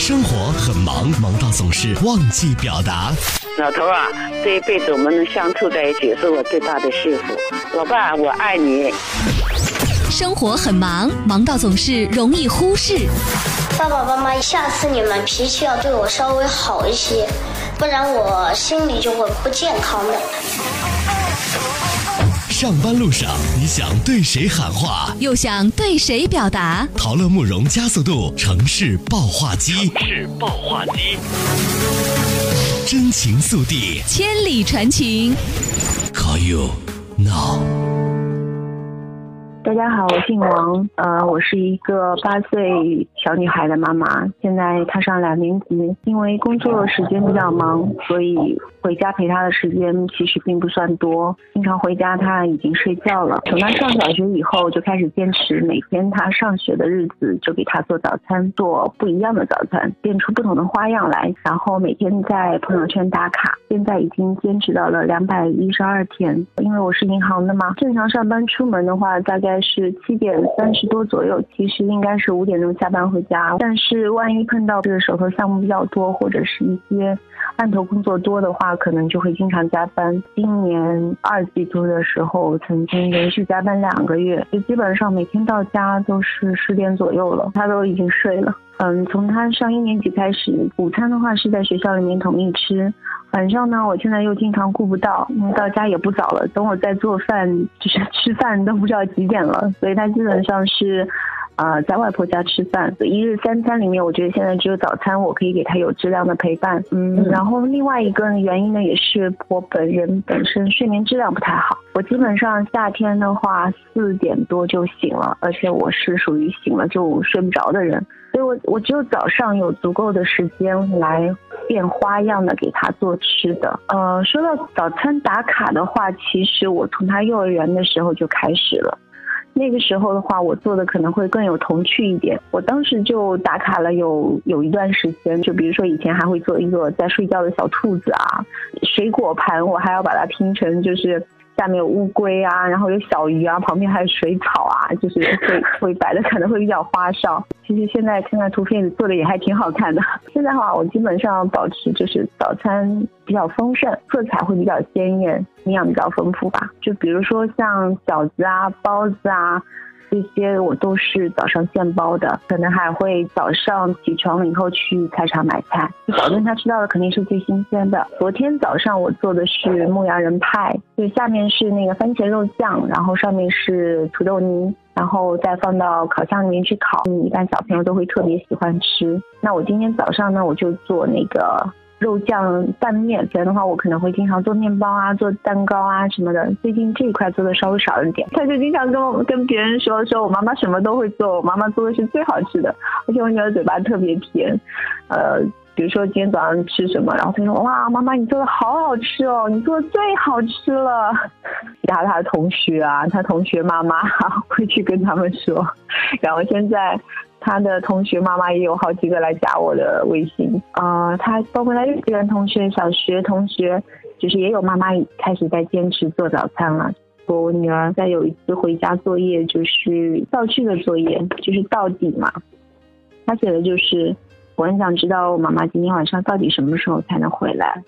生活很忙，忙到总是忘记表达。老头啊，这一辈子我们能相处在一起，是我最大的幸福。老伴，我爱你。生活很忙，忙到总是容易忽视。爸爸妈妈，下次你们脾气要对我稍微好一些，不然我心里就会不健康的。上班路上，你想对谁喊话，又想对谁表达？陶乐慕容加速度城市爆话机，城市爆话机，真情速递，千里传情。Call you now。大家好，我姓王，呃，我是一个八岁小女孩的妈妈，现在她上两年级，因为工作时间比较忙，所以回家陪他的时间其实并不算多，经常回家他已经睡觉了。从他上小学以后，就开始坚持每天他上学的日子就给他做早餐，做不一样的早餐，变出不同的花样来，然后每天在朋友圈打卡，现在已经坚持到了两百一十二天。因为我是银行的嘛，正常上班出门的话，大概。是七点三十多左右，其实应该是五点钟下班回家。但是万一碰到这个手头项目比较多，或者是一些案头工作多的话，他可能就会经常加班。今年二季度的时候，曾经连续加班两个月，就基本上每天到家都是十点左右了，他都已经睡了。嗯，从他上一年级开始，午餐的话是在学校里面统一吃。晚上呢，我现在又经常顾不到，因为到家也不早了。等我再做饭，就是吃饭都不知道几点了。所以他基本上是，呃，在外婆家吃饭。一日三餐里面，我觉得现在只有早餐我可以给他有质量的陪伴。嗯，然后另外一个原因呢，也是我本人本身睡眠质量不太好。我基本上夏天的话四点多就醒了，而且我是属于醒了就睡不着的人。所以我我只有早上有足够的时间来变花样的给他做吃的。呃，说到早餐打卡的话，其实我从他幼儿园的时候就开始了。那个时候的话，我做的可能会更有童趣一点。我当时就打卡了有有一段时间，就比如说以前还会做一个在睡觉的小兔子啊，水果盘我还要把它拼成就是。下面有乌龟啊，然后有小鱼啊，旁边还有水草啊，就是会 会摆的可能会比较花哨。其实现在看看图片做的也还挺好看的。现在的话，我基本上保持就是早餐比较丰盛，色彩会比较鲜艳，营养比较丰富吧。就比如说像饺子啊、包子啊。这些我都是早上现包的，可能还会早上起床了以后去菜场买菜。保证他吃到的肯定是最新鲜的。昨天早上我做的是牧羊人派，就下面是那个番茄肉酱，然后上面是土豆泥，然后再放到烤箱里面去烤。一般小朋友都会特别喜欢吃。那我今天早上呢，我就做那个。肉酱拌面，以前的话我可能会经常做面包啊，做蛋糕啊什么的。最近这一块做的稍微少一点，他就经常跟我跟别人说说我妈妈什么都会做，我妈妈做的是最好吃的，而且我女儿嘴巴特别甜。呃，比如说今天早上吃什么，然后他说哇，妈妈你做的好好吃哦，你做的最好吃了。其他他的同学啊，他同学妈妈会去跟他们说，然后现在。他的同学妈妈也有好几个来加我的微信啊，他包括他幼儿园同学、小学同学，就是也有妈妈开始在坚持做早餐了。我女儿在有一次回家作业，就是造句的作业，就是到底嘛，他写的就是我很想知道我妈妈今天晚上到底什么时候才能回来，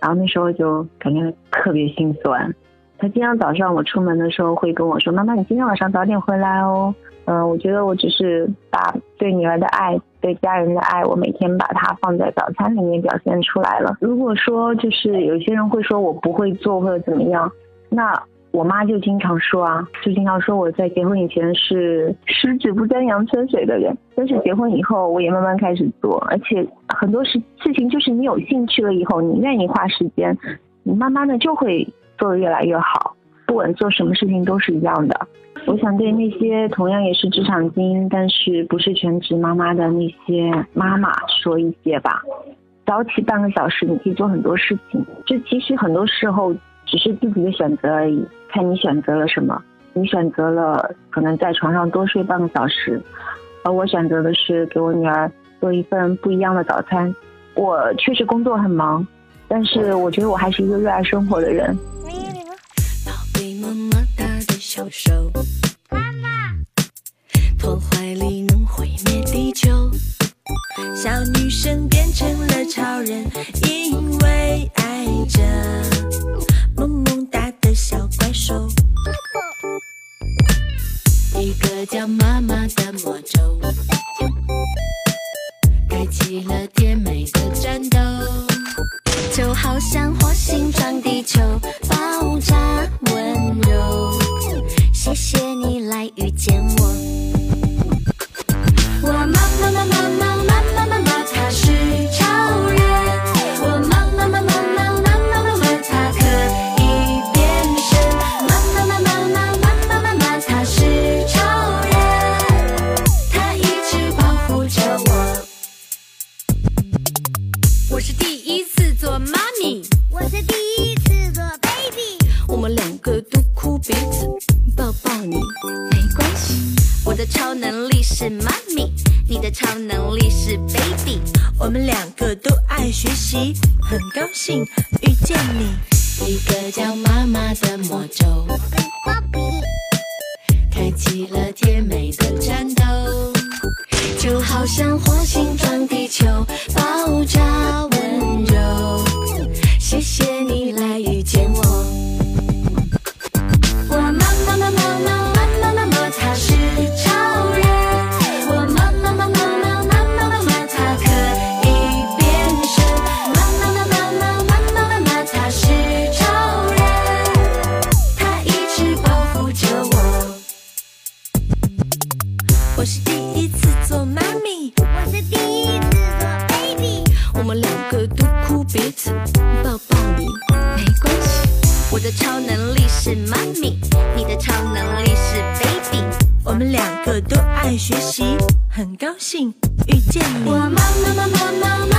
然后那时候就感觉特别心酸。他经常早上我出门的时候会跟我说：“妈妈，你今天晚上早点回来哦。”嗯，我觉得我只是把对女儿的爱、对家人的爱，我每天把它放在早餐里面表现出来了。如果说就是有些人会说我不会做或者怎么样，那我妈就经常说啊，就经常说我在结婚以前是十指不沾阳春水的人，但是结婚以后我也慢慢开始做，而且很多事事情就是你有兴趣了以后，你愿意花时间，你慢慢的就会做的越来越好，不管做什么事情都是一样的。我想对那些同样也是职场精英，但是不是全职妈妈的那些妈妈说一些吧。早起半个小时，你可以做很多事情。这其实很多时候只是自己的选择而已，看你选择了什么。你选择了可能在床上多睡半个小时，而我选择的是给我女儿做一份不一样的早餐。我确实工作很忙，但是我觉得我还是一个热爱生活的人。小手，妈妈，破坏力小女生变成了超人，因为爱着萌萌哒的小怪兽。一个叫妈妈的魔咒，开启了甜美的战斗，就好像火星撞地球，爆是第一次做妈咪，我是第一次做 baby，我们两个都哭鼻子，抱抱你没关系。我的超能力是妈咪，你的超能力是 baby。我们两个都爱学习，很高兴遇见你。一个叫妈妈的魔咒，开启了甜美的战斗，就好像火星撞地球，爆炸。谢谢你来遇见我。我妈妈妈妈妈妈妈妈妈，她是超人。我妈妈妈妈妈妈妈妈妈，她可以变身。妈妈妈妈妈妈妈妈妈，她是超人，她一直保护着我。我是第一次做妈咪，我是第一次做 baby，我们两个都哭鼻子，我的超能力是妈咪，你的超能力是 baby。我们两个都爱学习，很高兴遇见你。我妈妈、妈妈、妈妈。